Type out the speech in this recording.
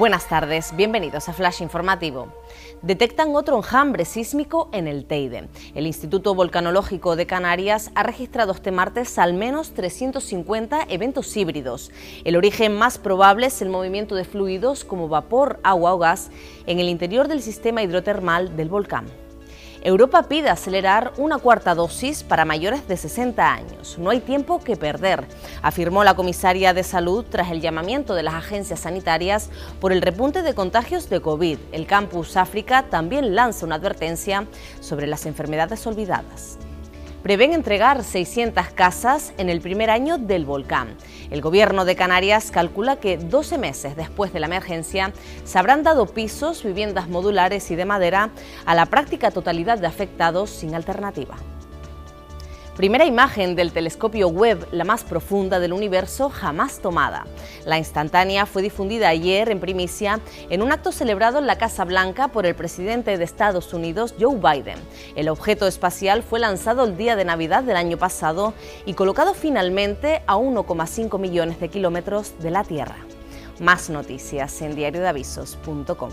Buenas tardes, bienvenidos a Flash Informativo. Detectan otro enjambre sísmico en el Teide. El Instituto Volcanológico de Canarias ha registrado este martes al menos 350 eventos híbridos. El origen más probable es el movimiento de fluidos como vapor, agua o gas en el interior del sistema hidrotermal del volcán. Europa pide acelerar una cuarta dosis para mayores de 60 años. No hay tiempo que perder, afirmó la comisaria de salud tras el llamamiento de las agencias sanitarias por el repunte de contagios de COVID. El Campus África también lanza una advertencia sobre las enfermedades olvidadas prevén entregar 600 casas en el primer año del volcán. El gobierno de Canarias calcula que 12 meses después de la emergencia se habrán dado pisos, viviendas modulares y de madera a la práctica totalidad de afectados sin alternativa. Primera imagen del telescopio Webb, la más profunda del universo jamás tomada. La instantánea fue difundida ayer en primicia en un acto celebrado en la Casa Blanca por el presidente de Estados Unidos, Joe Biden. El objeto espacial fue lanzado el día de Navidad del año pasado y colocado finalmente a 1,5 millones de kilómetros de la Tierra. Más noticias en diariodeavisos.com.